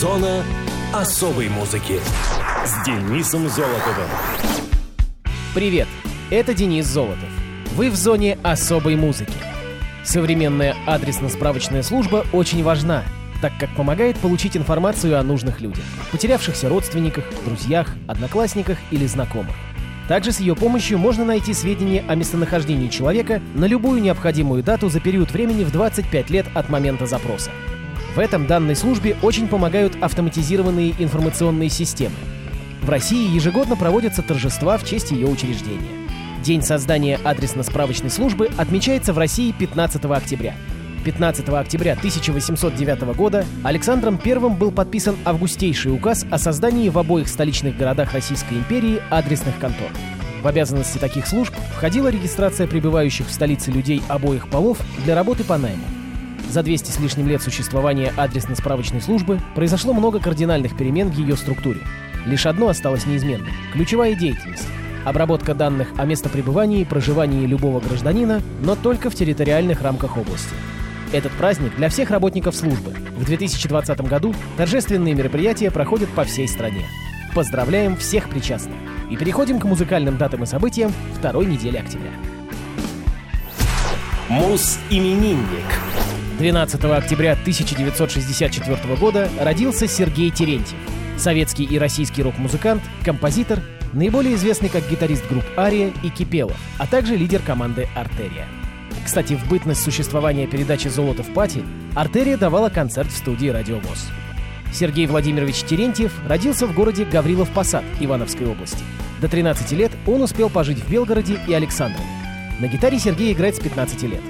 Зона особой музыки с Денисом Золотовым. Привет, это Денис Золотов. Вы в зоне особой музыки. Современная адресно-справочная служба очень важна, так как помогает получить информацию о нужных людях, потерявшихся родственниках, друзьях, одноклассниках или знакомых. Также с ее помощью можно найти сведения о местонахождении человека на любую необходимую дату за период времени в 25 лет от момента запроса. В этом данной службе очень помогают автоматизированные информационные системы. В России ежегодно проводятся торжества в честь ее учреждения. День создания адресно-справочной службы отмечается в России 15 октября. 15 октября 1809 года Александром I был подписан августейший указ о создании в обоих столичных городах Российской империи адресных контор. В обязанности таких служб входила регистрация пребывающих в столице людей обоих полов для работы по найму. За 200 с лишним лет существования адресно-справочной службы произошло много кардинальных перемен в ее структуре. Лишь одно осталось неизменным – ключевая деятельность – обработка данных о местопребывании и проживании любого гражданина, но только в территориальных рамках области – этот праздник для всех работников службы. В 2020 году торжественные мероприятия проходят по всей стране. Поздравляем всех причастных. И переходим к музыкальным датам и событиям второй недели октября. Мус-именинник. 12 октября 1964 года родился Сергей Терентьев. Советский и российский рок-музыкант, композитор, наиболее известный как гитарист групп «Ария» и «Кипелов», а также лидер команды «Артерия». Кстати, в бытность существования передачи «Золото в пати» Артерия давала концерт в студии «Радио ВОЗ». Сергей Владимирович Терентьев родился в городе Гаврилов Посад Ивановской области. До 13 лет он успел пожить в Белгороде и Александрове. На гитаре Сергей играет с 15 лет.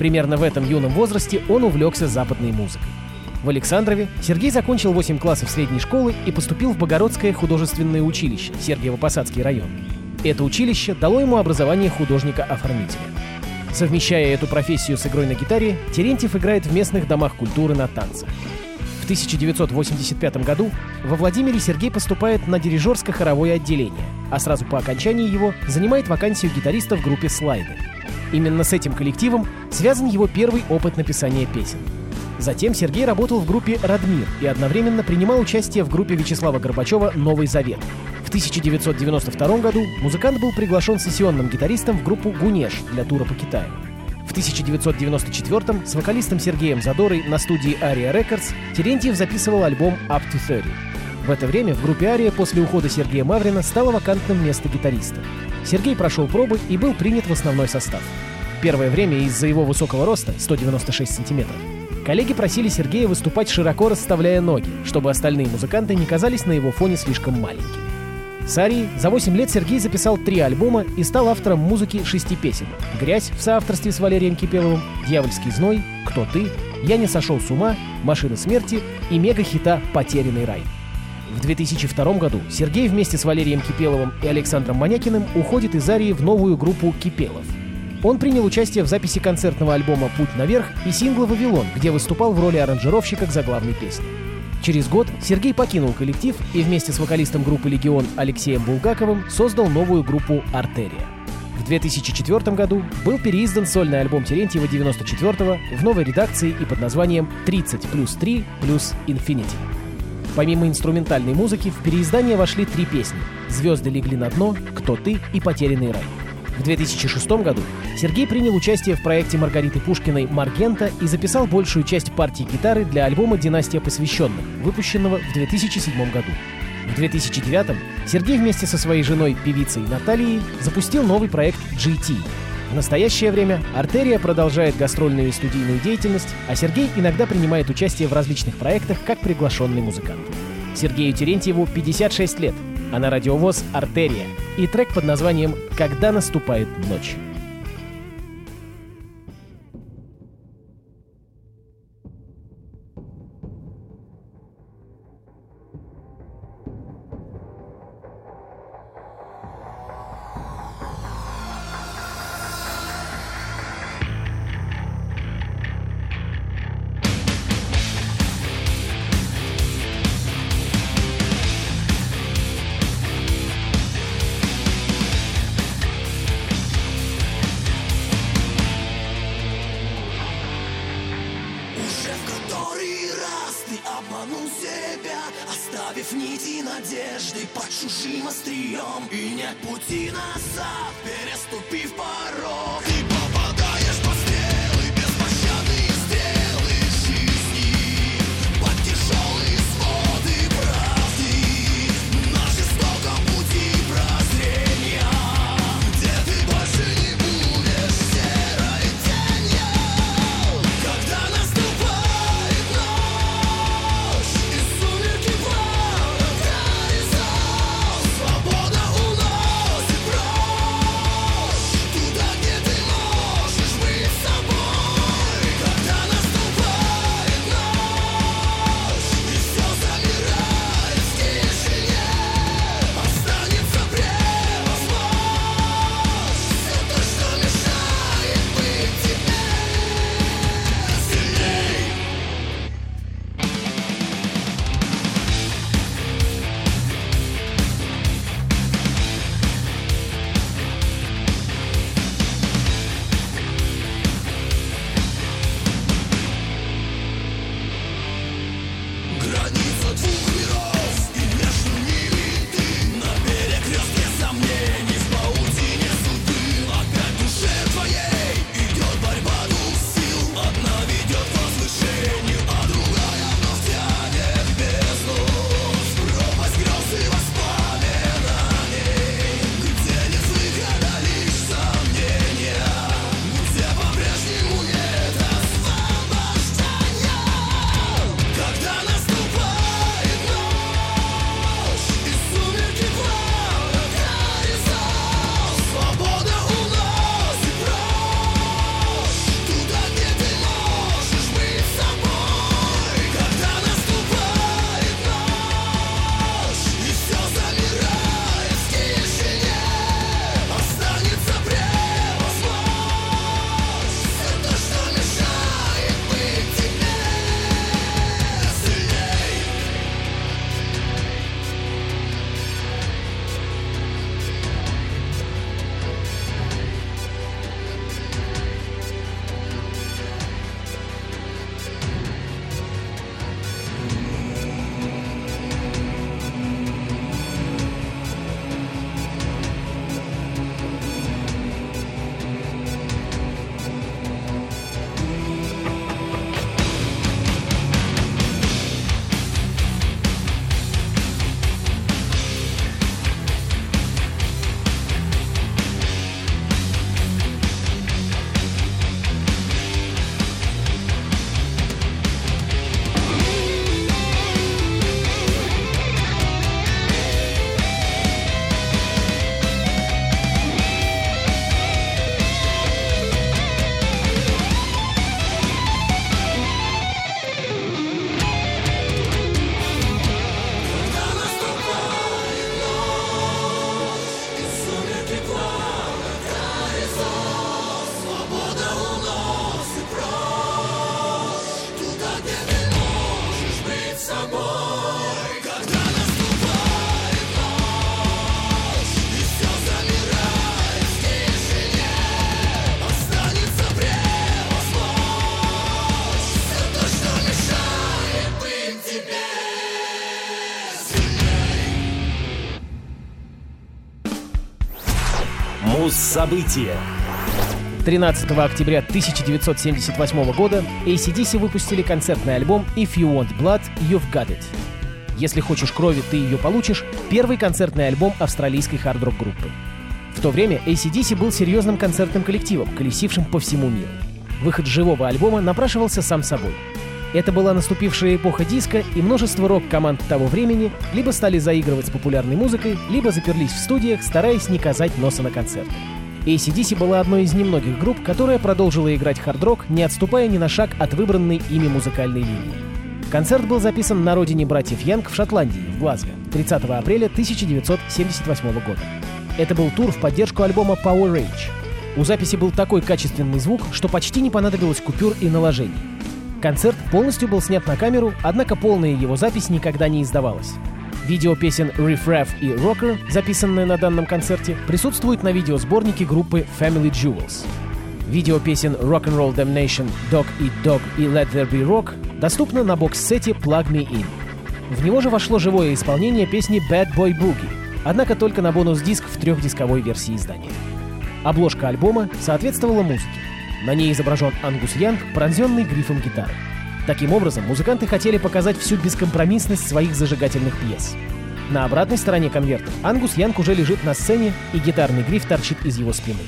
Примерно в этом юном возрасте он увлекся западной музыкой. В Александрове Сергей закончил 8 классов средней школы и поступил в Богородское художественное училище, Сергиево-Посадский район. Это училище дало ему образование художника-оформителя. Совмещая эту профессию с игрой на гитаре, Терентьев играет в местных домах культуры на танцах. В 1985 году во Владимире Сергей поступает на дирижерско-хоровое отделение, а сразу по окончании его занимает вакансию гитариста в группе «Слайды». Именно с этим коллективом связан его первый опыт написания песен. Затем Сергей работал в группе «Радмир» и одновременно принимал участие в группе Вячеслава Горбачева «Новый Завет», в 1992 году музыкант был приглашен сессионным гитаристом в группу «Гунеш» для тура по Китаю. В 1994 с вокалистом Сергеем Задорой на студии Aria Records Терентьев записывал альбом Up to 30. В это время в группе Ария после ухода Сергея Маврина стало вакантным место гитариста. Сергей прошел пробы и был принят в основной состав. Первое время из-за его высокого роста, 196 сантиметров, коллеги просили Сергея выступать широко расставляя ноги, чтобы остальные музыканты не казались на его фоне слишком маленькими. С Арией за 8 лет Сергей записал три альбома и стал автором музыки шести песен. «Грязь» в соавторстве с Валерием Кипеловым, «Дьявольский зной», «Кто ты?», «Я не сошел с ума», «Машина смерти» и мега-хита «Потерянный рай». В 2002 году Сергей вместе с Валерием Кипеловым и Александром Манякиным уходит из Арии в новую группу «Кипелов». Он принял участие в записи концертного альбома «Путь наверх» и сингла «Вавилон», где выступал в роли аранжировщика к заглавной песне. Через год Сергей покинул коллектив и вместе с вокалистом группы «Легион» Алексеем Булгаковым создал новую группу «Артерия». В 2004 году был переиздан сольный альбом Терентьева 94-го в новой редакции и под названием «30 плюс 3 плюс Infinity». Помимо инструментальной музыки в переиздание вошли три песни «Звезды легли на дно», «Кто ты» и «Потерянный рай». В 2006 году Сергей принял участие в проекте Маргариты Пушкиной «Маргента» и записал большую часть партии гитары для альбома «Династия посвященных», выпущенного в 2007 году. В 2009 Сергей вместе со своей женой, певицей Натальей, запустил новый проект GT. В настоящее время Артерия продолжает гастрольную и студийную деятельность, а Сергей иногда принимает участие в различных проектах как приглашенный музыкант. Сергею Терентьеву 56 лет, а на радиовоз «Артерия» и трек под названием «Когда наступает ночь». Нити надежды под чужим острием. И нет пути назад, переступив порог Муз-события. 13 октября 1978 года ACDC выпустили концертный альбом «If You Want Blood, You've Got It». «Если хочешь крови, ты ее получишь» — первый концертный альбом австралийской хард-рок группы. В то время ACDC был серьезным концертным коллективом, колесившим по всему миру. Выход живого альбома напрашивался сам собой. Это была наступившая эпоха диска, и множество рок-команд того времени либо стали заигрывать с популярной музыкой, либо заперлись в студиях, стараясь не казать носа на концерты. ACDC была одной из немногих групп, которая продолжила играть хард-рок, не отступая ни на шаг от выбранной ими музыкальной линии. Концерт был записан на родине братьев Янг в Шотландии, в Глазго, 30 апреля 1978 года. Это был тур в поддержку альбома Power Rage. У записи был такой качественный звук, что почти не понадобилось купюр и наложений. Концерт полностью был снят на камеру, однако полная его запись никогда не издавалась. Видео песен Riff и Rocker, записанное на данном концерте, присутствует на видеосборнике группы Family Jewels. Видео песен Rock'n'Roll Damnation, Dog Eat Dog и Let There Be Rock доступно на бокс-сете Plug Me In. В него же вошло живое исполнение песни Bad Boy Boogie, однако только на бонус-диск в трехдисковой версии издания. Обложка альбома соответствовала музыке. На ней изображен Ангус Янг, пронзенный грифом гитары. Таким образом, музыканты хотели показать всю бескомпромиссность своих зажигательных пьес. На обратной стороне конверта Ангус Янг уже лежит на сцене, и гитарный гриф торчит из его спины.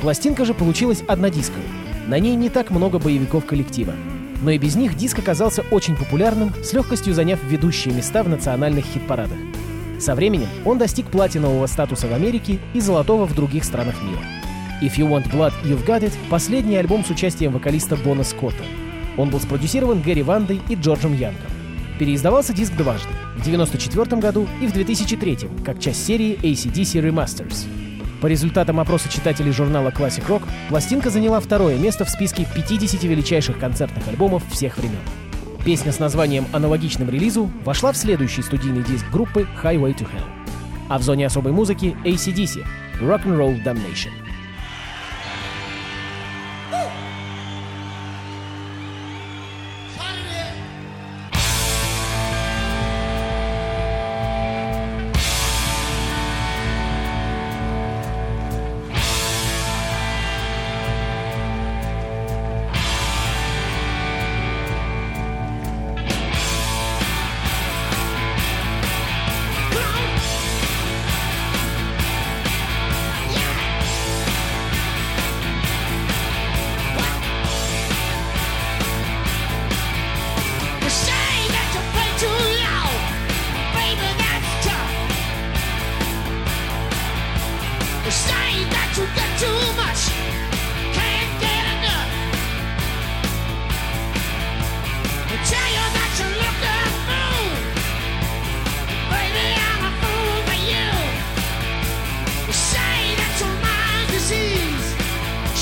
Пластинка же получилась однодисковой. На ней не так много боевиков коллектива. Но и без них диск оказался очень популярным, с легкостью заняв ведущие места в национальных хит-парадах. Со временем он достиг платинового статуса в Америке и золотого в других странах мира. If You Want Blood, You've Got It — последний альбом с участием вокалиста Бона Скотта. Он был спродюсирован Гэри Вандой и Джорджем Янгом. Переиздавался диск дважды — в 1994 году и в 2003 как часть серии ACDC Remasters. По результатам опроса читателей журнала Classic Rock, пластинка заняла второе место в списке 50 величайших концертных альбомов всех времен. Песня с названием аналогичным релизу вошла в следующий студийный диск группы Highway to Hell. А в зоне особой музыки ACDC — Rock'n'Roll Damnation.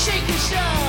shake and show.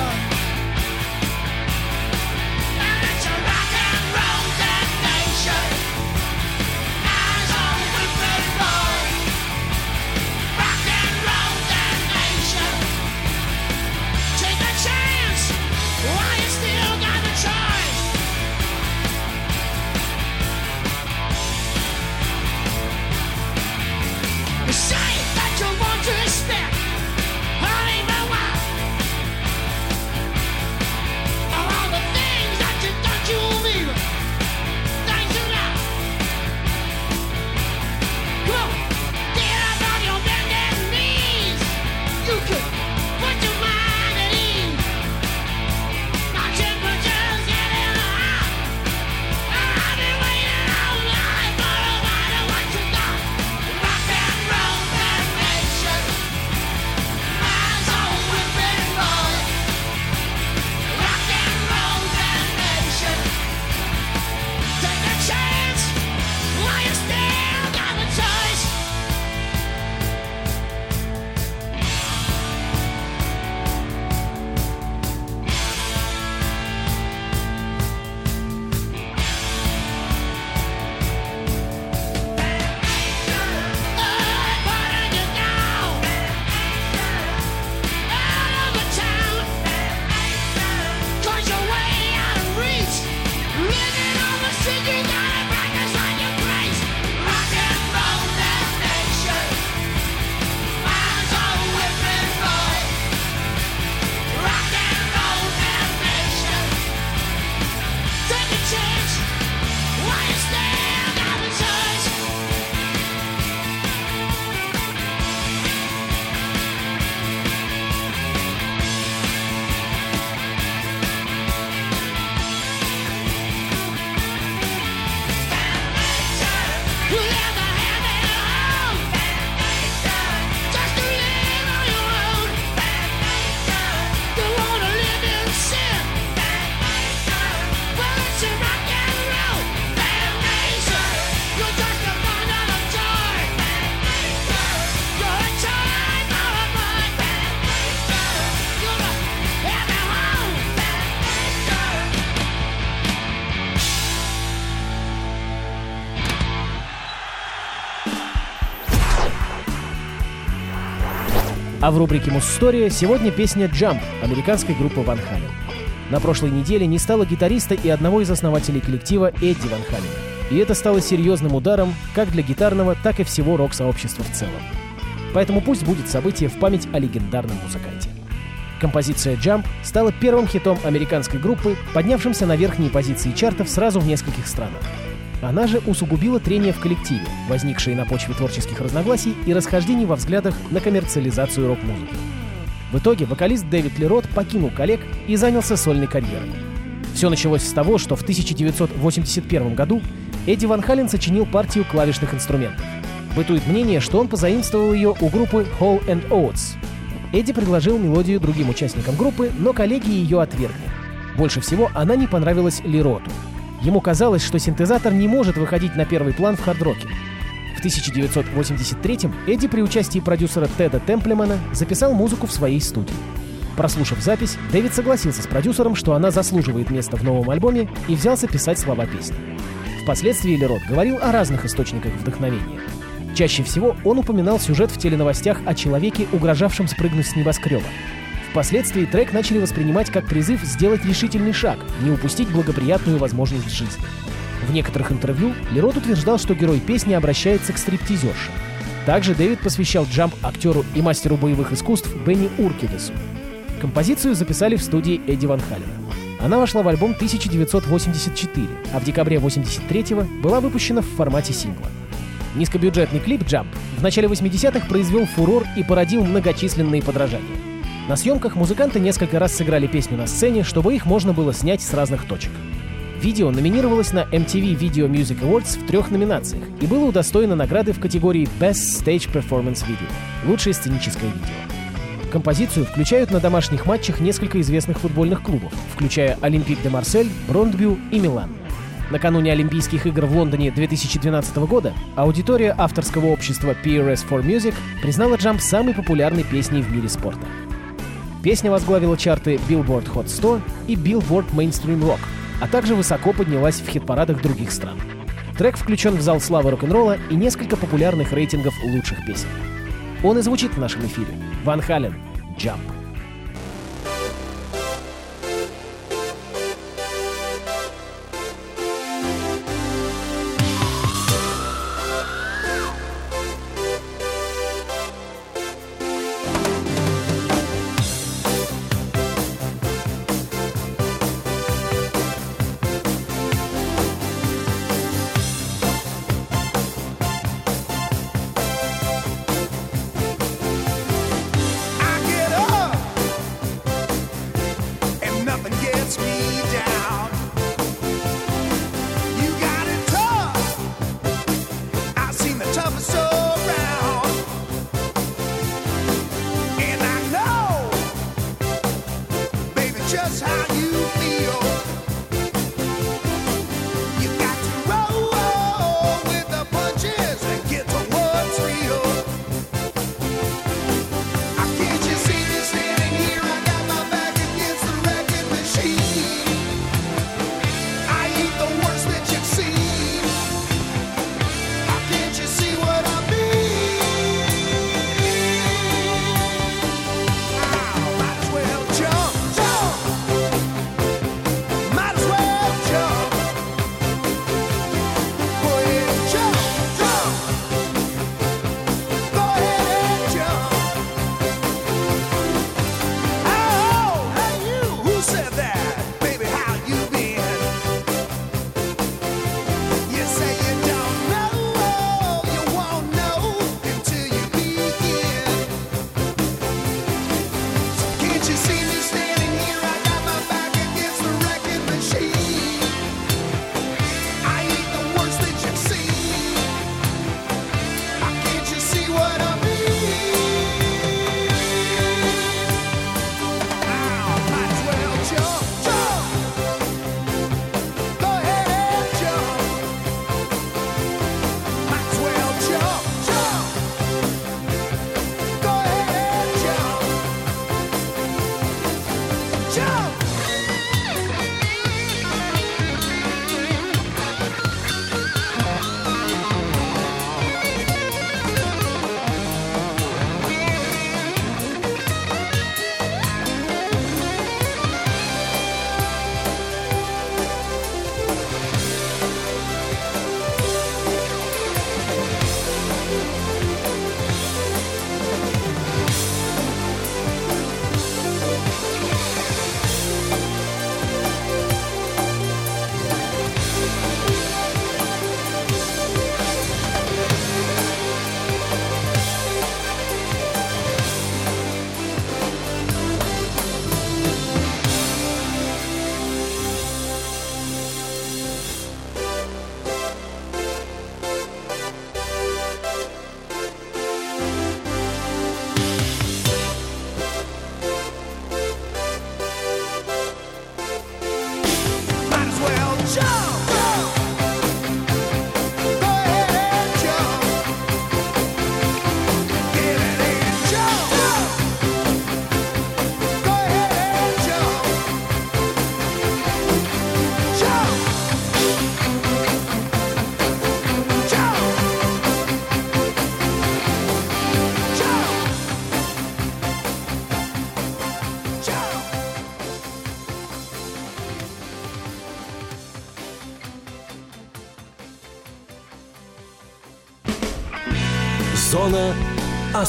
А в рубрике «Мусстория» сегодня песня «Jump» американской группы Ван Хален. На прошлой неделе не стало гитариста и одного из основателей коллектива Эдди Ван Халена. И это стало серьезным ударом как для гитарного, так и всего рок-сообщества в целом. Поэтому пусть будет событие в память о легендарном музыканте. Композиция «Jump» стала первым хитом американской группы, поднявшимся на верхние позиции чартов сразу в нескольких странах. Она же усугубила трение в коллективе, возникшие на почве творческих разногласий и расхождений во взглядах на коммерциализацию рок-музыки. В итоге вокалист Дэвид Лерот покинул коллег и занялся сольной карьерой. Все началось с того, что в 1981 году Эдди Ван Хален сочинил партию клавишных инструментов. Бытует мнение, что он позаимствовал ее у группы Hall and Oates. Эдди предложил мелодию другим участникам группы, но коллеги ее отвергли. Больше всего она не понравилась Лероту. Ему казалось, что синтезатор не может выходить на первый план в хард-роке. В 1983-м Эдди при участии продюсера Теда Темплемана записал музыку в своей студии. Прослушав запись, Дэвид согласился с продюсером, что она заслуживает места в новом альбоме и взялся писать слова песни. Впоследствии Лерот говорил о разных источниках вдохновения. Чаще всего он упоминал сюжет в теленовостях о человеке, угрожавшем спрыгнуть с небоскреба. Впоследствии трек начали воспринимать как призыв сделать решительный шаг, не упустить благоприятную возможность жизни. В некоторых интервью Лерот утверждал, что герой песни обращается к стриптизерше. Также Дэвид посвящал джамп актеру и мастеру боевых искусств Бенни Уркидесу. Композицию записали в студии Эдди Ван Халена. Она вошла в альбом 1984, а в декабре 1983 была выпущена в формате сингла. Низкобюджетный клип «Jump» в начале 80-х произвел фурор и породил многочисленные подражания. На съемках музыканты несколько раз сыграли песню на сцене, чтобы их можно было снять с разных точек. Видео номинировалось на MTV Video Music Awards в трех номинациях и было удостоено награды в категории Best Stage Performance Video — лучшее сценическое видео. Композицию включают на домашних матчах несколько известных футбольных клубов, включая Олимпик де Марсель, Брондбю и Милан. Накануне Олимпийских игр в Лондоне 2012 года аудитория авторского общества PRS for Music признала «Jump» самой популярной песней в мире спорта. Песня возглавила чарты Billboard Hot 100 и Billboard Mainstream Rock, а также высоко поднялась в хит-парадах других стран. Трек включен в зал славы рок-н-ролла и несколько популярных рейтингов лучших песен. Он и звучит в нашем эфире. Ван Хален. Jump.